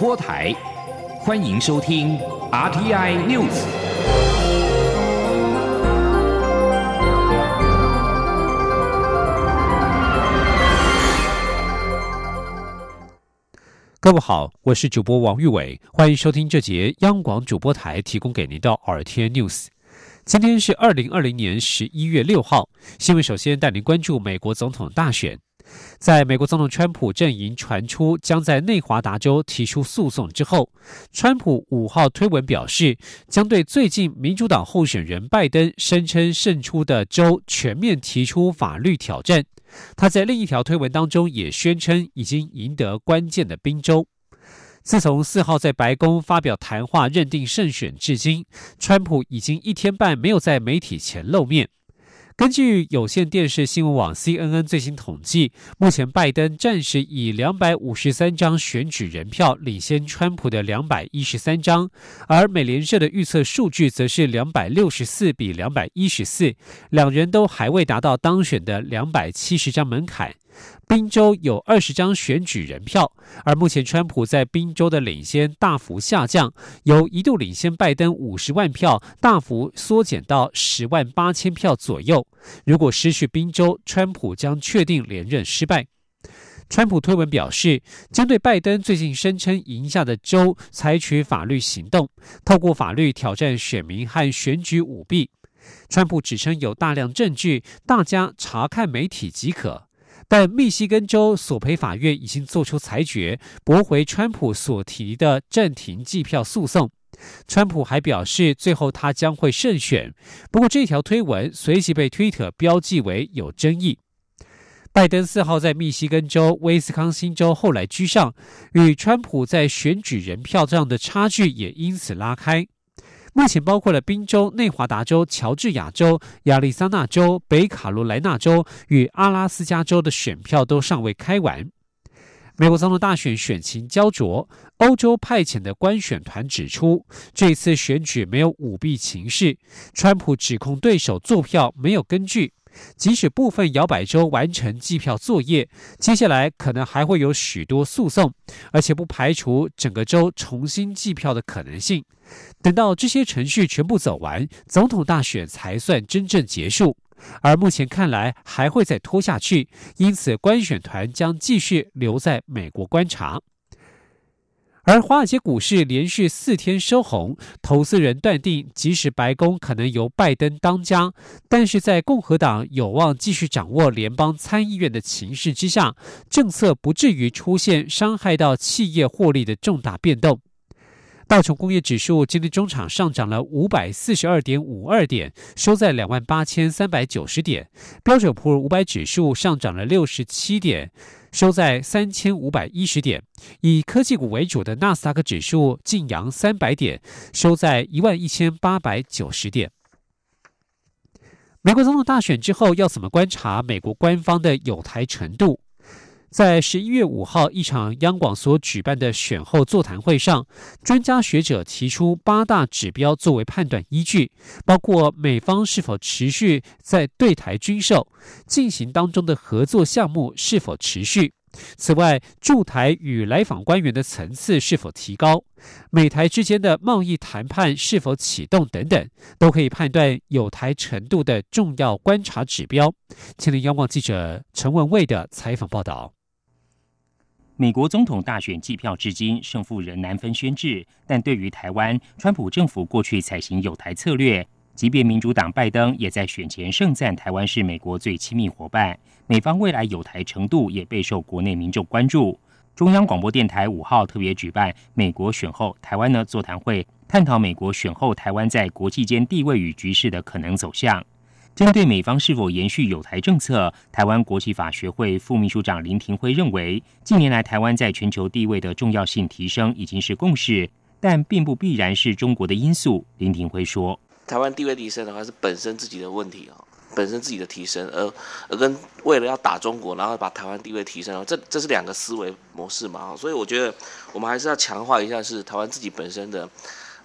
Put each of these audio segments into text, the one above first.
播台，欢迎收听 RTI News。各位好，我是主播王玉伟，欢迎收听这节央广主播台提供给您的 RTI News。今天是二零二零年十一月六号，新闻首先带您关注美国总统大选。在美国总统川普阵营传出将在内华达州提出诉讼之后，川普五号推文表示，将对最近民主党候选人拜登声称胜出的州全面提出法律挑战。他在另一条推文当中也宣称，已经赢得关键的宾州。自从四号在白宫发表谈话认定胜选至今，川普已经一天半没有在媒体前露面。根据有线电视新闻网 CNN 最新统计，目前拜登暂时以两百五十三张选举人票领先川普的两百一十三张，而美联社的预测数据则是两百六十四比两百一十四，两人都还未达到当选的两百七十张门槛。宾州有二十张选举人票，而目前川普在宾州的领先大幅下降，由一度领先拜登五十万票，大幅缩减到十万八千票左右。如果失去宾州，川普将确定连任失败。川普推文表示，将对拜登最近声称赢下的州采取法律行动，透过法律挑战选民和选举舞弊。川普指称有大量证据，大家查看媒体即可。但密西根州索赔法院已经作出裁决，驳回川普所提的暂停计票诉讼。川普还表示，最后他将会胜选。不过，这条推文随即被推特标记为有争议。拜登四号在密西根州、威斯康星州后来居上，与川普在选举人票上的差距也因此拉开。目前包括了宾州、内华达州、乔治亚州、亚利桑那州、北卡罗来纳州与阿拉斯加州的选票都尚未开完。美国总统大选选情焦灼，欧洲派遣的官选团指出，这次选举没有舞弊情势。川普指控对手做票没有根据。即使部分摇摆州完成计票作业，接下来可能还会有许多诉讼，而且不排除整个州重新计票的可能性。等到这些程序全部走完，总统大选才算真正结束。而目前看来还会再拖下去，因此官选团将继续留在美国观察。而华尔街股市连续四天收红，投资人断定，即使白宫可能由拜登当家，但是在共和党有望继续掌握联邦参议院的情势之下，政策不至于出现伤害到企业获利的重大变动。道琼工业指数今天中场上涨了五百四十二点五二点，收在两万八千三百九十点。标准普尔五百指数上涨了六十七点。收在三千五百一十点，以科技股为主的纳斯达克指数晋阳三百点，收在一万一千八百九十点。美国总统大选之后，要怎么观察美国官方的有台程度？在十一月五号一场央广所举办的选后座谈会上，专家学者提出八大指标作为判断依据，包括美方是否持续在对台军售进行当中的合作项目是否持续，此外驻台与来访官员的层次是否提高，美台之间的贸易谈判是否启动等等，都可以判断有台程度的重要观察指标。前天央广记者陈文蔚的采访报道。美国总统大选计票至今，胜负仍难分宣制。但对于台湾，川普政府过去采行有台策略，即便民主党拜登也在选前盛赞台湾是美国最亲密伙伴，美方未来有台程度也备受国内民众关注。中央广播电台五号特别举办美国选后台湾的座谈会，探讨美国选后台湾在国际间地位与局势的可能走向。针对美方是否延续有台政策，台湾国际法学会副秘书长林廷辉认为，近年来台湾在全球地位的重要性提升已经是共识，但并不必然是中国的因素。林廷辉说：“台湾地位提升的话，是本身自己的问题哦，本身自己的提升，而而跟为了要打中国，然后把台湾地位提升，这这是两个思维模式嘛？所以我觉得我们还是要强化一下，是台湾自己本身的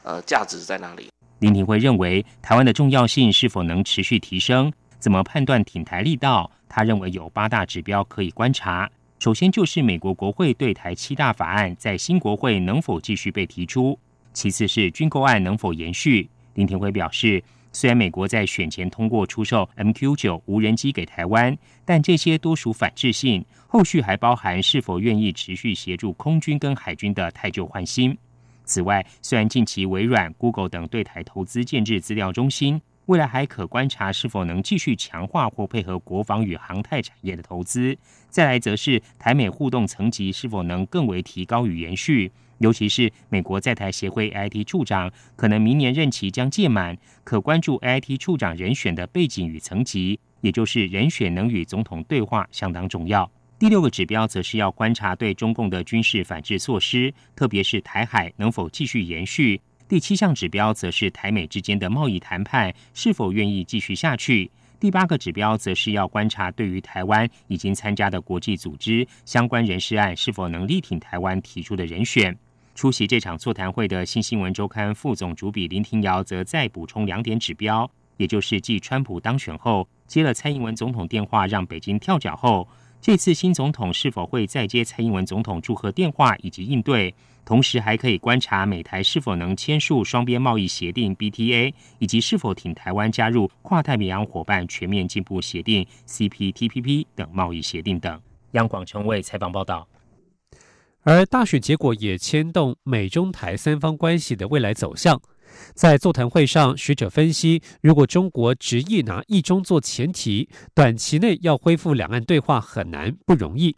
呃价值在哪里。”林廷辉认为，台湾的重要性是否能持续提升？怎么判断挺台力道？他认为有八大指标可以观察。首先就是美国国会对台七大法案在新国会能否继续被提出，其次是军购案能否延续。林田辉表示，虽然美国在选前通过出售 MQ 九无人机给台湾，但这些多属反制性，后续还包含是否愿意持续协助空军跟海军的太旧换新。此外，虽然近期微软、Google 等对台投资建制资料中心。未来还可观察是否能继续强化或配合国防与航太产业的投资。再来则是台美互动层级是否能更为提高与延续，尤其是美国在台协会 AIT 处长可能明年任期将届满，可关注 AIT 处长人选的背景与层级，也就是人选能与总统对话，相当重要。第六个指标则是要观察对中共的军事反制措施，特别是台海能否继续延续。第七项指标则是台美之间的贸易谈判是否愿意继续下去。第八个指标则是要观察对于台湾已经参加的国际组织相关人士案是否能力挺台湾提出的人选。出席这场座谈会的新新闻周刊副总主笔林庭瑶则再补充两点指标，也就是继川普当选后接了蔡英文总统电话让北京跳脚后，这次新总统是否会再接蔡英文总统祝贺电话以及应对。同时还可以观察美台是否能签署双边贸易协定 BTA，以及是否挺台湾加入跨太平洋伙伴全面进步协定 CPTPP 等贸易协定等。央广成为采访报道。而大选结果也牵动美中台三方关系的未来走向。在座谈会上，学者分析，如果中国执意拿一中做前提，短期内要恢复两岸对话很难，不容易。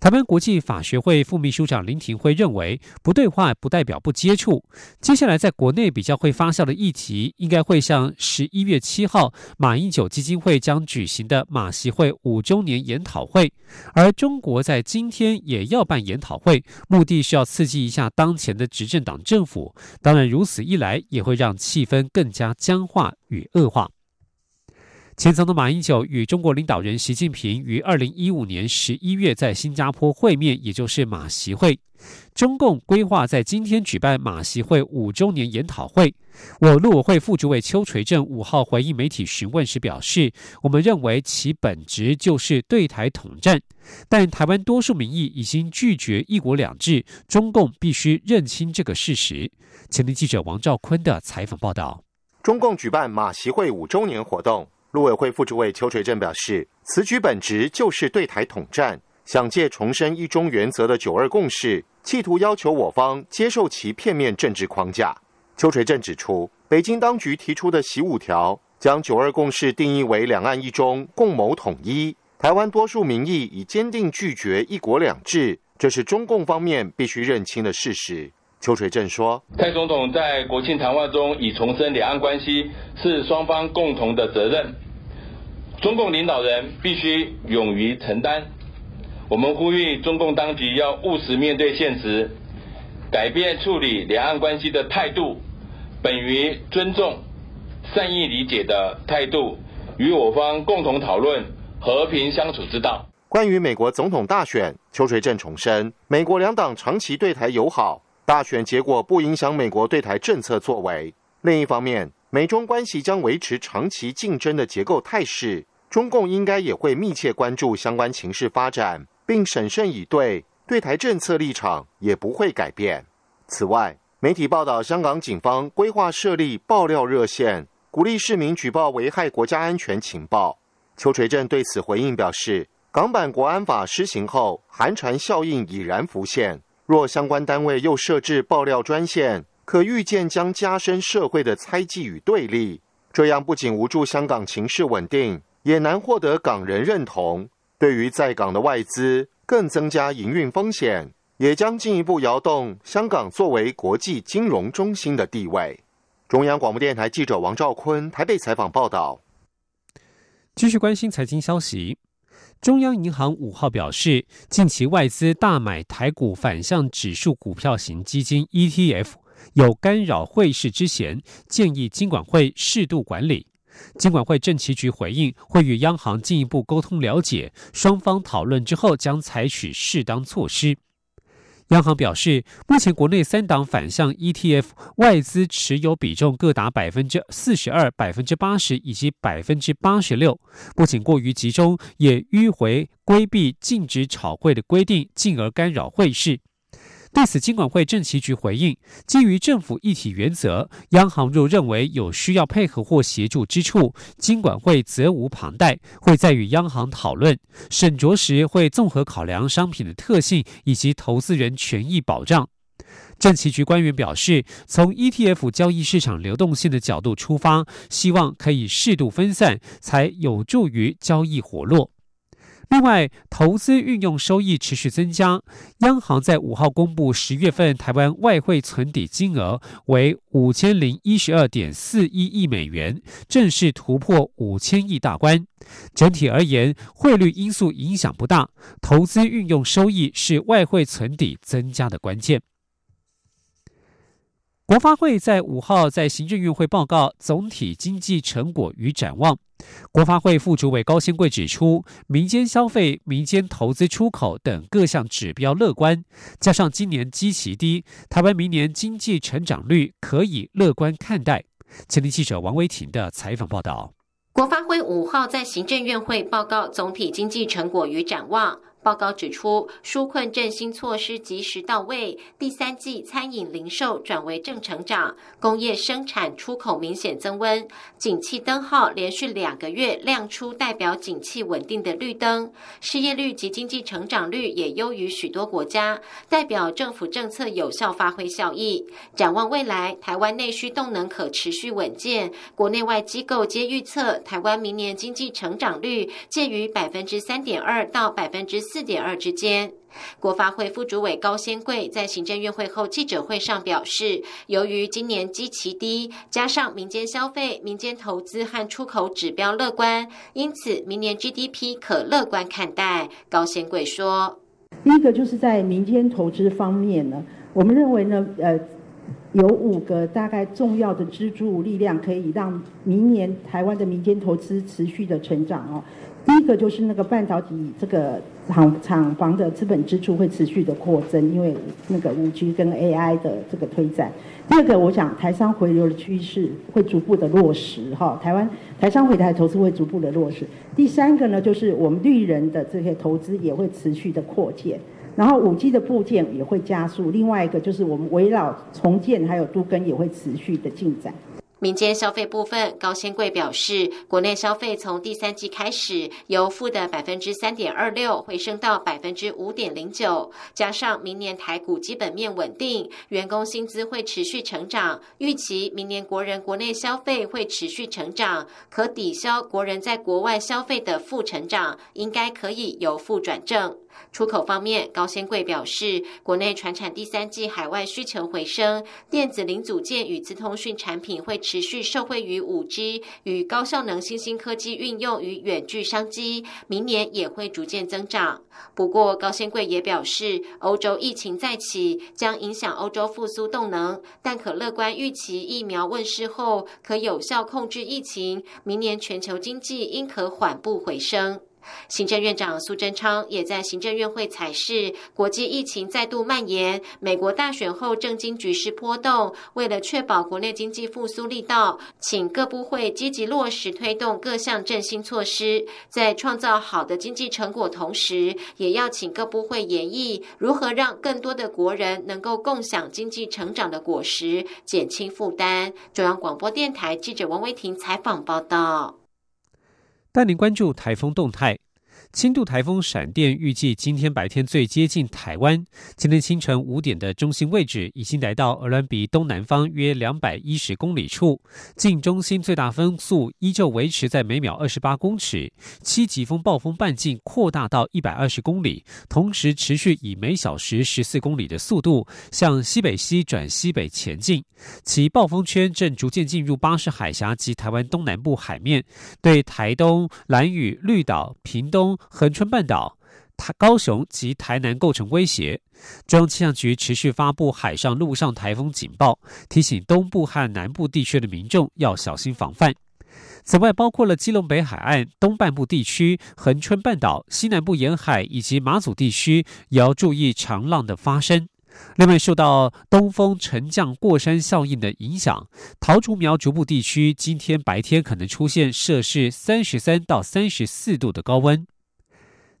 台湾国际法学会副秘书长林廷辉认为，不对话不代表不接触。接下来在国内比较会发酵的议题，应该会像十一月七号马英九基金会将举行的马习会五周年研讨会，而中国在今天也要办研讨会，目的是要刺激一下当前的执政党政府。当然，如此一来也会让气氛更加僵化与恶化。前总统马英九与中国领导人习近平于二零一五年十一月在新加坡会面，也就是马习会。中共规划在今天举办马习会五周年研讨会。我陆委会副主委邱垂正五号回应媒体询问时表示：“我们认为其本质就是对台统战，但台湾多数民意已经拒绝一国两制，中共必须认清这个事实。”前天记者王兆坤的采访报道。中共举办马习会五周年活动。陆委会副主委邱垂正表示，此举本质就是对台统战，想借重申一中原则的九二共识，企图要求我方接受其片面政治框架。邱垂正指出，北京当局提出的“习五条”将九二共识定义为两岸一中共谋统一，台湾多数民意已坚定拒绝一国两制，这是中共方面必须认清的事实。邱垂正说：“蔡总统在国庆谈话中已重申，两岸关系是双方共同的责任，中共领导人必须勇于承担。我们呼吁中共当局要务实面对现实，改变处理两岸关系的态度，本于尊重、善意理解的态度，与我方共同讨论和平相处之道。”关于美国总统大选，邱垂正重申，美国两党长期对台友好。大选结果不影响美国对台政策作为。另一方面，美中关系将维持长期竞争的结构态势，中共应该也会密切关注相关情势发展，并审慎以对，对台政策立场也不会改变。此外，媒体报道，香港警方规划设立爆料热线，鼓励市民举报危害国家安全情报。邱垂正对此回应表示，港版国安法施行后，寒蝉效应已然浮现。若相关单位又设置爆料专线，可预见将加深社会的猜忌与对立。这样不仅无助香港情势稳定，也难获得港人认同。对于在港的外资，更增加营运风险，也将进一步摇动香港作为国际金融中心的地位。中央广播电台记者王兆坤台北采访报道。继续关心财经消息。中央银行五号表示，近期外资大买台股反向指数股票型基金 ETF，有干扰汇市之嫌，建议金管会适度管理。金管会政企局回应，会与央行进一步沟通了解，双方讨论之后将采取适当措施。央行表示，目前国内三档反向 ETF 外资持有比重各达百分之四十二、百分之八十以及百分之八十六，不仅过于集中，也迂回规避禁止炒汇的规定，进而干扰汇市。对此，金管会政企局回应：基于政府一体原则，央行若认为有需要配合或协助之处，金管会责无旁贷，会再与央行讨论审酌时，会综合考量商品的特性以及投资人权益保障。政企局官员表示，从 ETF 交易市场流动性的角度出发，希望可以适度分散，才有助于交易活络。另外，投资运用收益持续增加。央行在五号公布十月份台湾外汇存底金额为五千零一十二点四一亿美元，正式突破五千亿大关。整体而言，汇率因素影响不大，投资运用收益是外汇存底增加的关键。国发会在五号在行政院会报告总体经济成果与展望。国发会副主委高新贵指出，民间消费、民间投资、出口等各项指标乐观，加上今年基期低，台湾明年经济成长率可以乐观看待。前天记者王维婷的采访报道。国发会五号在行政院会报告总体经济成果与展望。报告指出，纾困振兴措施及时到位，第三季餐饮零售转为正成长，工业生产出口明显增温，景气灯号连续两个月亮出代表景气稳定的绿灯，失业率及经济成长率也优于许多国家，代表政府政策有效发挥效益。展望未来，台湾内需动能可持续稳健，国内外机构皆预测台湾明年经济成长率介于百分之三点二到百分之。四点二之间，国发会副主委高先贵在行政院会后记者会上表示，由于今年基期低，加上民间消费、民间投资和出口指标乐观，因此明年 GDP 可乐观看待。高先贵说：“第一个就是在民间投资方面呢，我们认为呢，呃，有五个大概重要的支柱力量，可以让明年台湾的民间投资持续的成长哦。第一个就是那个半导体这个。”厂厂房的资本支出会持续的扩增，因为那个五 G 跟 AI 的这个推展。第二个，我想台商回流的趋势会逐步的落实，哈，台湾台商回台投资会逐步的落实。第三个呢，就是我们绿人的这些投资也会持续的扩建，然后五 G 的部件也会加速。另外一个就是我们围绕重建还有都根也会持续的进展。民间消费部分，高先贵表示，国内消费从第三季开始由负的百分之三点二六回升到百分之五点零九，加上明年台股基本面稳定，员工薪资会持续成长，预期明年国人国内消费会持续成长，可抵消国人在国外消费的负成长，应该可以由负转正。出口方面，高先贵表示，国内船产第三季海外需求回升，电子零组件与资通讯产品会持续受惠于五 G 与高效能新兴科技运用与远距商机，明年也会逐渐增长。不过，高先贵也表示，欧洲疫情再起将影响欧洲复苏动能，但可乐观预期疫苗问世后可有效控制疫情，明年全球经济应可缓步回升。行政院长苏贞昌也在行政院会采示，国际疫情再度蔓延，美国大选后政经局势波动，为了确保国内经济复苏力道，请各部会积极落实推动各项振兴措施，在创造好的经济成果同时，也要请各部会研议如何让更多的国人能够共享经济成长的果实，减轻负担。中央广播电台记者王维婷采访报道。带您关注台风动态。轻度台风闪电预计今天白天最接近台湾。今天清晨五点的中心位置已经来到鹅銮鼻东南方约两百一十公里处，近中心最大风速依旧维持在每秒二十八公尺，七级风暴风半径扩大到一百二十公里，同时持续以每小时十四公里的速度向西北西转西北前进。其暴风圈正逐渐进入巴士海峡及台湾东南部海面，对台东、蓝屿、绿岛、屏东。恒春半岛、台高雄及台南构成威胁，中央气象局持续发布海上、陆上台风警报，提醒东部和南部地区的民众要小心防范。此外，包括了基隆北海岸东半部地区、恒春半岛西南部沿海以及马祖地区，也要注意长浪的发生。另外，受到东风沉降过山效应的影响，桃竹苗局部地区今天白天可能出现摄氏三十三到三十四度的高温。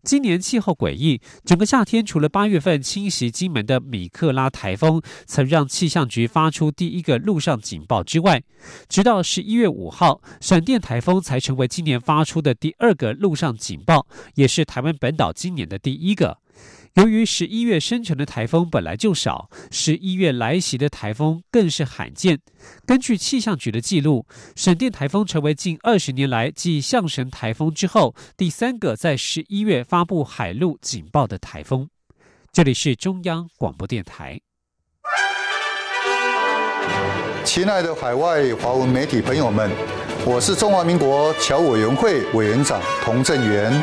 今年气候诡异，整个夏天除了八月份侵袭金门的米克拉台风曾让气象局发出第一个陆上警报之外，直到十一月五号，闪电台风才成为今年发出的第二个陆上警报，也是台湾本岛今年的第一个。由于十一月生成的台风本来就少，十一月来袭的台风更是罕见。根据气象局的记录，闪电台风成为近二十年来继象神台风之后第三个在十一月发布海陆警报的台风。这里是中央广播电台。亲爱的海外华文媒体朋友们，我是中华民国侨委员会委员长童振源。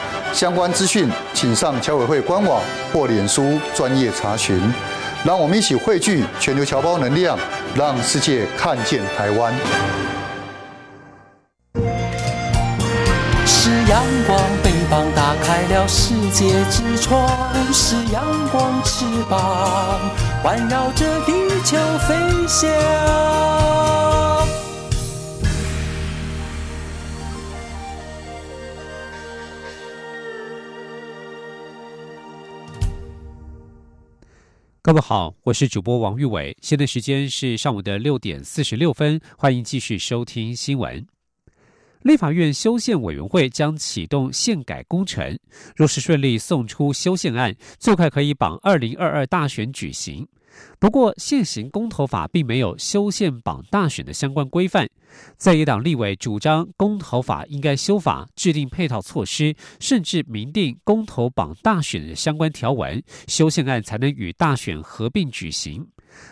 相关资讯，请上侨委会官网或脸书专业查询。让我们一起汇聚全球侨胞能量，让世界看见台湾。是阳光，翅膀打开了世界之窗；是阳光，翅膀环绕着地球飞翔。各位好，我是主播王玉伟，现在时间是上午的六点四十六分，欢迎继续收听新闻。立法院修宪委员会将启动宪改工程，若是顺利送出修宪案，最快可以绑二零二二大选举行。不过，现行公投法并没有修宪绑大选的相关规范。在野党立委主张公投法应该修法，制定配套措施，甚至明定公投绑大选的相关条文，修宪案才能与大选合并举行。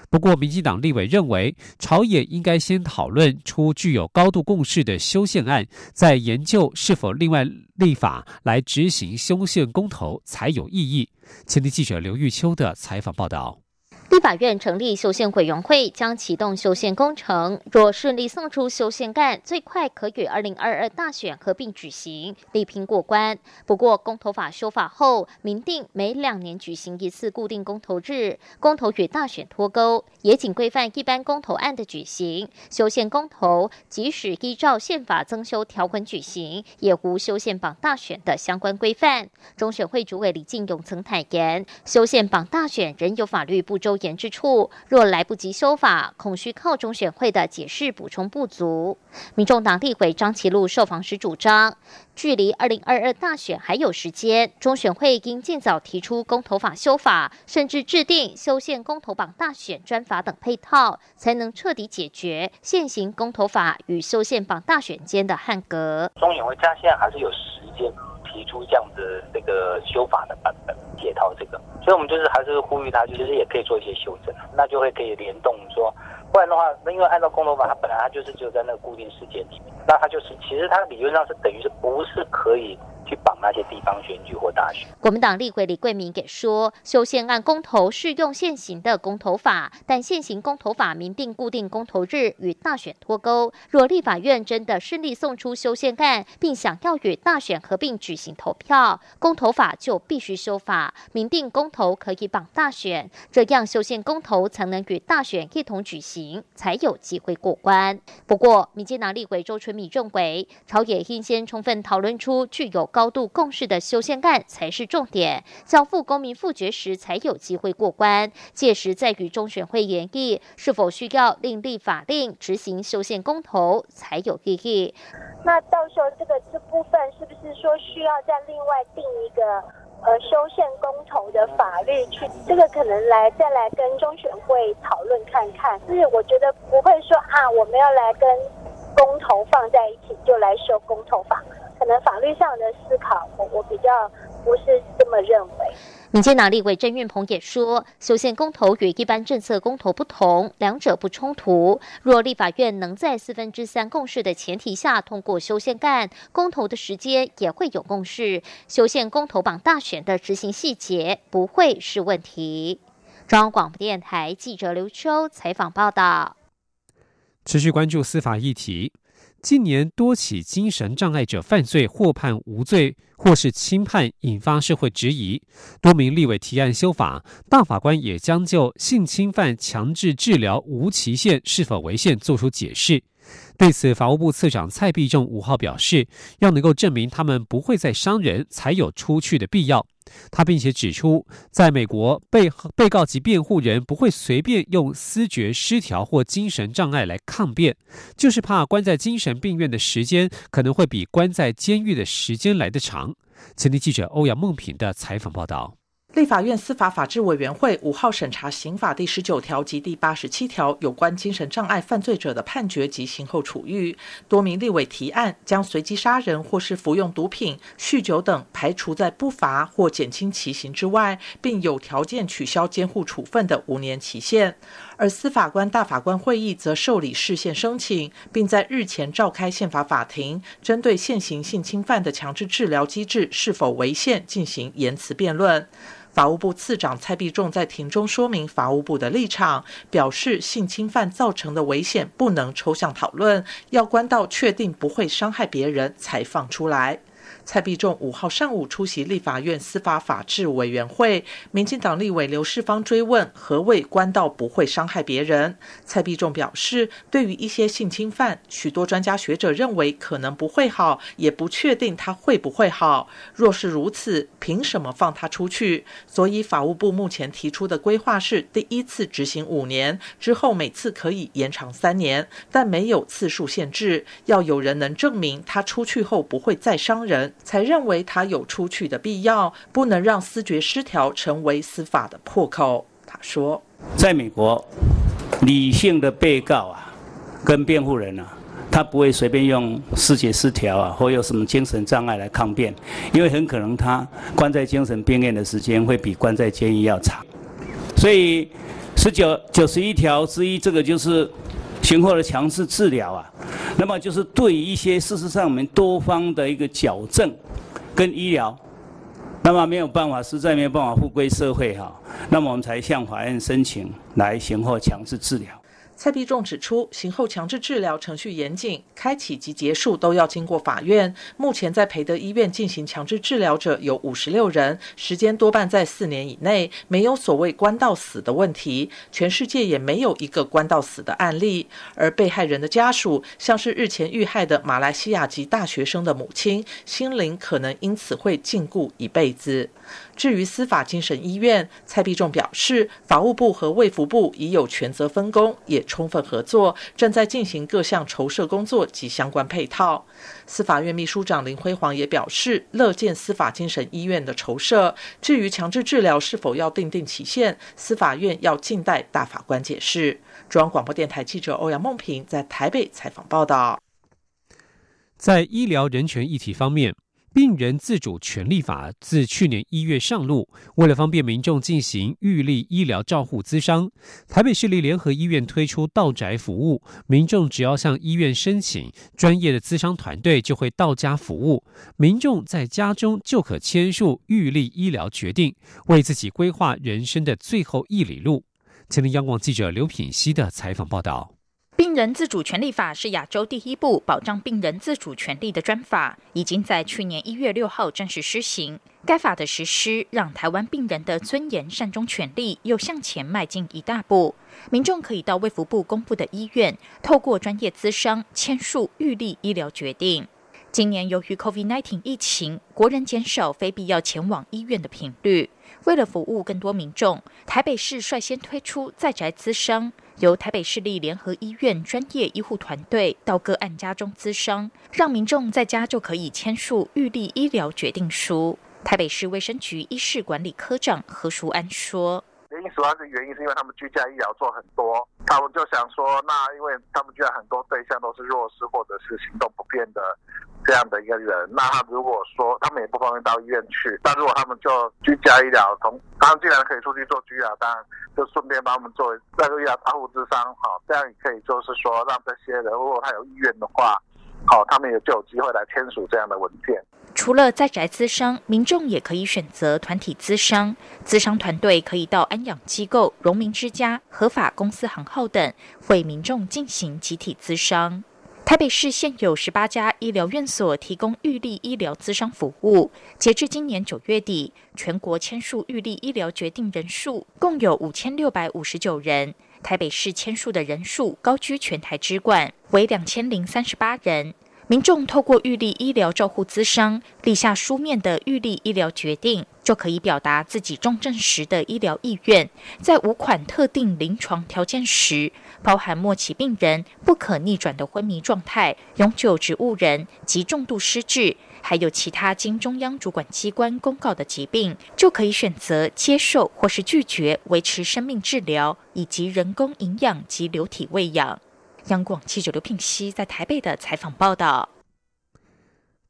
不过，民进党立委认为，朝野应该先讨论出具有高度共识的修宪案，再研究是否另外立法来执行修宪公投才有意义。前天记者刘玉秋的采访报道。立法院成立修宪委员会，将启动修宪工程。若顺利送出修宪案，最快可与二零二二大选合并举行，力拼过关。不过，公投法修法后，明定每两年举行一次固定公投日，公投与大选脱钩，也仅规范一般公投案的举行。修宪公投即使依照宪法增修条文举行，也无修宪榜大选的相关规范。中选会主委李进勇曾坦言，修宪榜大选仍有法律不周。言之处，若来不及修法，恐需靠中选会的解释补充不足。民众党立委张其禄受访时主张，距离二零二二大选还有时间，中选会应尽早提出公投法修法，甚至制定修宪公投榜大选专法等配套，才能彻底解决现行公投法与修宪榜大选间的汉格。中选会他现在还是有时间。提出这样的这个修法的版本，解套这个，所以我们就是还是呼吁他，其实也可以做一些修正，那就会可以联动说，不然的话，那因为按照公投法，它本来它就是只有在那个固定时间里面，那它就是其实它理论上是等于是不是可以。去绑那些地方选举或大选。国民党立委李桂明给说，修宪案公投适用现行的公投法，但现行公投法明定固定公投日与大选脱钩。若立法院真的顺利送出修宪案，并想要与大选合并举行投票，公投法就必须修法，明定公投可以绑大选，这样修宪公投才能与大选一同举行，才有机会过关。不过，民进党立委周春米认为，朝野应先充分讨论出具有。高度共识的修宪案才是重点，交付公民复决时才有机会过关。届时再与中选会研议是否需要另立法令执行修宪公投才有意义。那到时候这个这部分是不是说需要再另外定一个呃修宪公投的法律去？这个可能来再来跟中选会讨论看看。就是我觉得不会说啊，我们要来跟公投放在一起就来修公投法。可能法律上的思考，我我比较不是这么认为。民进党立委郑运鹏也说，修宪公投与一般政策公投不同，两者不冲突。若立法院能在四分之三共识的前提下通过修宪案，公投的时间也会有共识，修宪公投榜大选的执行细节不会是问题。中央广播电台记者刘秋采访报道。持续关注司法议题。近年多起精神障碍者犯罪或判无罪，或是轻判，引发社会质疑。多名立委提案修法，大法官也将就性侵犯强制治疗无期限是否违宪作出解释。对此，法务部次长蔡必仲五号表示，要能够证明他们不会再伤人，才有出去的必要。他并且指出，在美国，被被告及辩护人不会随便用思觉失调或精神障碍来抗辩，就是怕关在精神病院的时间可能会比关在监狱的时间来得长。前天记者欧阳梦平的采访报道。立法院司法法制委员会五号审查刑法第十九条及第八十七条有关精神障碍犯罪者的判决及刑后处遇，多名立委提案将随机杀人或是服用毒品、酗酒等排除在不罚或减轻其刑之外，并有条件取消监护处分的五年期限。而司法官大法官会议则受理释宪申请，并在日前召开宪法法庭，针对现行性侵犯的强制治疗机制是否违宪进行言辞辩论。法务部次长蔡必仲在庭中说明法务部的立场，表示性侵犯造成的危险不能抽象讨论，要关到确定不会伤害别人才放出来。蔡必仲五号上午出席立法院司法法制委员会，民进党立委刘世芳追问何谓官道不会伤害别人。蔡必仲表示，对于一些性侵犯，许多专家学者认为可能不会好，也不确定他会不会好。若是如此，凭什么放他出去？所以法务部目前提出的规划是，第一次执行五年，之后每次可以延长三年，但没有次数限制，要有人能证明他出去后不会再伤人。才认为他有出去的必要，不能让思觉失调成为司法的破口。他说，在美国，理性的被告啊，跟辩护人啊，他不会随便用思觉失调啊，或有什么精神障碍来抗辩，因为很可能他关在精神病院的时间会比关在监狱要长。所以，十九九十一条之一，这个就是。刑后的强制治疗啊，那么就是对于一些事实上我们多方的一个矫正跟医疗，那么没有办法，实在没有办法复归社会哈，那么我们才向法院申请来刑后强制治疗。蔡必仲指出，刑后强制治疗程序严谨，开启及结束都要经过法院。目前在培德医院进行强制治疗者有五十六人，时间多半在四年以内，没有所谓关到死的问题。全世界也没有一个关到死的案例。而被害人的家属，像是日前遇害的马来西亚籍大学生的母亲，心灵可能因此会禁锢一辈子。至于司法精神医院，蔡必仲表示，法务部和卫福部已有权责分工，也充分合作，正在进行各项筹设工作及相关配套。司法院秘书长林辉煌也表示，乐见司法精神医院的筹设。至于强制治疗是否要定定期限，司法院要静待大法官解释。中央广播电台记者欧阳梦平在台北采访报道。在医疗人权议题方面。病人自主权利法自去年一月上路，为了方便民众进行预立医疗照护咨商，台北市立联合医院推出到宅服务，民众只要向医院申请，专业的咨商团队就会到家服务，民众在家中就可签署预立医疗决定，为自己规划人生的最后一里路。前天央广记者刘品熙的采访报道。病人自主权利法是亚洲第一部保障病人自主权利的专法，已经在去年一月六号正式施行。该法的实施，让台湾病人的尊严善终权利又向前迈进一大步。民众可以到卫福部公布的医院，透过专业咨商签署预立医疗决定。今年由于 COVID-19 疫情，国人减少非必要前往医院的频率。为了服务更多民众，台北市率先推出在宅咨商。由台北市立联合医院专业医护团队到个案家中咨商，让民众在家就可以签署预立医疗决定书。台北市卫生局医事管理科长何淑安说：“原因主要是原因是因为他们居家医疗做很多，他们就想说，那因为他们居家很多对象都是弱势或者是行动不便的。”这样的一个人，那他如果说他们也不方便到医院去，但如果他们就居家医疗，从他们既然可以出去做居家，当然就顺便帮我们做那个医疗保护之商，好，这样也可以就是说让这些人，如果他有意愿的话，好，他们也就有机会来签署这样的文件。除了在宅咨商，民众也可以选择团体咨商。咨商团队可以到安养机构、荣民之家、合法公司行号等，为民众进行集体咨商。台北市现有十八家医疗院所提供预立医疗咨商服务。截至今年九月底，全国签署预立医疗决定人数共有五千六百五十九人。台北市签署的人数高居全台之冠，为两千零三十八人。民众透过预立医疗照护资商，立下书面的预立医疗决定，就可以表达自己重症时的医疗意愿。在五款特定临床条件时，包含末期病人、不可逆转的昏迷状态、永久植物人及重度失智，还有其他经中央主管机关公告的疾病，就可以选择接受或是拒绝维持生命治疗，以及人工营养及流体喂养。央广记者刘聘熙在台北的采访报道。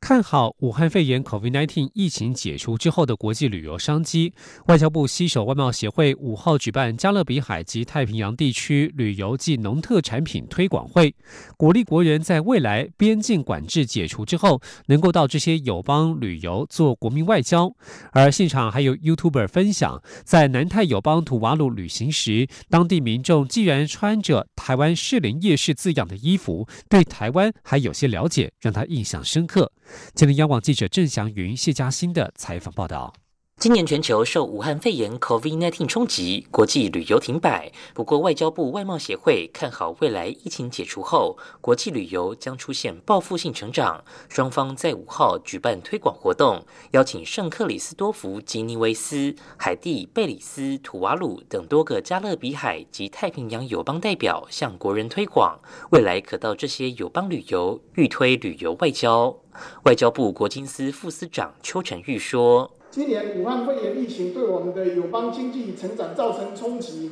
看好武汉肺炎 （COVID-19） 疫情解除之后的国际旅游商机。外交部西手外贸协会五号举办加勒比海及太平洋地区旅游及农特产品推广会，鼓励国人在未来边境管制解除之后，能够到这些友邦旅游做国民外交。而现场还有 YouTuber 分享，在南太友邦土瓦鲁旅行时，当地民众既然穿着台湾士林夜市字样的衣服，对台湾还有些了解，让他印象深刻。今天，央广记者郑祥云、谢佳欣的采访报道。今年全球受武汉肺炎 （COVID-19） 冲击，国际旅游停摆。不过，外交部外贸协会看好未来疫情解除后，国际旅游将出现报复性成长。双方在五号举办推广活动，邀请圣克里斯多福、吉尼维斯、海地、贝里斯、土瓦鲁等多个加勒比海及太平洋友邦代表向国人推广，未来可到这些友邦旅游，预推旅游外交。外交部国经司副司长邱成玉说。今年武汉肺炎疫情对我们的友邦经济成长造成冲击。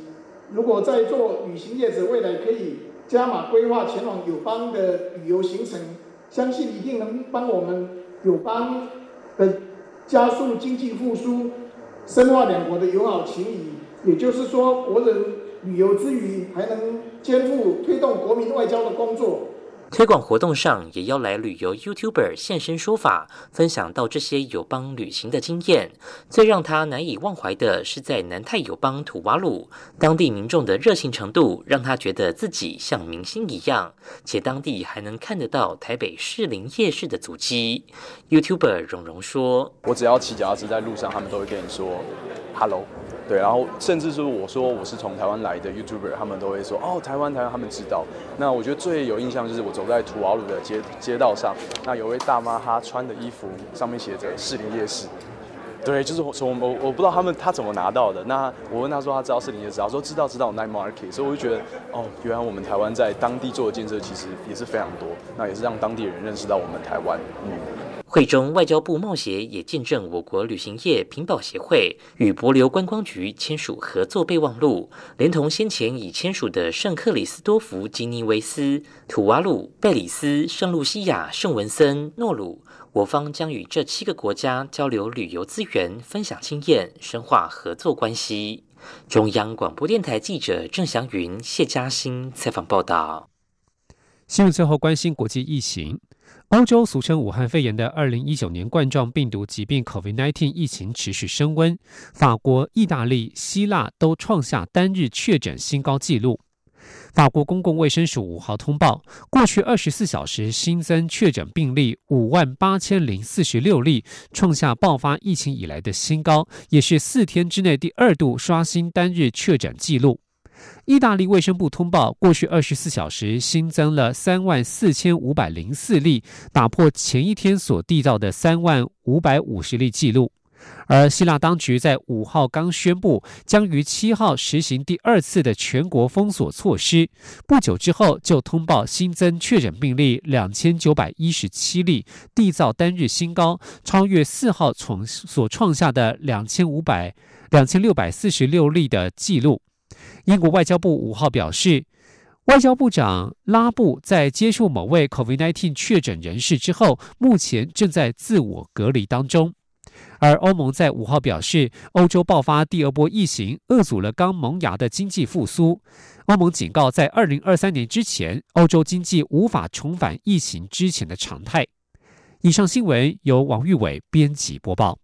如果在做旅行业者未来可以加码规划前往友邦的旅游行程，相信一定能帮我们友邦的加速经济复苏，深化两国的友好情谊。也就是说，国人旅游之余还能肩负推动国民外交的工作。推广活动上也邀来旅游 YouTuber 现身说法，分享到这些友邦旅行的经验。最让他难以忘怀的是，在南太友邦土瓦鲁，当地民众的热情程度让他觉得自己像明星一样，且当地还能看得到台北士林夜市的足迹。YouTuber 荣荣说：“我只要骑脚踏车在路上，他们都会跟你说 ‘Hello’。”对，然后甚至是我说我是从台湾来的 YouTuber，他们都会说哦，台湾台湾，他们知道。那我觉得最有印象就是我走在土瓦鲁的街街道上，那有位大妈她穿的衣服上面写着士林夜市。对，就是我从我我不知道他们他怎么拿到的。那我问他说他知道士林夜市，他说知道知道 Night Market。所以我就觉得哦，原来我们台湾在当地做的建设其实也是非常多，那也是让当地人认识到我们台湾。嗯。会中，外交部贸协也见证我国旅行业评保协会与博流观光局签署合作备忘录，连同先前已签署的圣克里斯多福、吉尼维斯、土瓦鲁、贝里斯、圣露西亚、圣文森、诺鲁，我方将与这七个国家交流旅游资源，分享经验，深化合作关系。中央广播电台记者郑祥云、谢嘉欣采访报道。新闻最后关心国际疫情。欧洲俗称武汉肺炎的二零一九年冠状病毒疾病 （COVID-19） 疫情持续升温，法国、意大利、希腊都创下单日确诊新高纪录。法国公共卫生署五号通报，过去二十四小时新增确诊病例五万八千零四十六例，创下爆发疫情以来的新高，也是四天之内第二度刷新单日确诊纪录。意大利卫生部通报，过去二十四小时新增了三万四千五百零四例，打破前一天所缔造的三万五百五十例记录。而希腊当局在五号刚宣布，将于七号实行第二次的全国封锁措施。不久之后，就通报新增确诊病例两千九百一十七例，缔造单日新高，超越四号从所创下的两千五百两千六百四十六例的记录。英国外交部五号表示，外交部长拉布在接触某位 COVID-19 确诊人士之后，目前正在自我隔离当中。而欧盟在五号表示，欧洲爆发第二波疫情，遏阻了刚萌芽的经济复苏。欧盟警告，在二零二三年之前，欧洲经济无法重返疫情之前的常态。以上新闻由王玉伟编辑播报。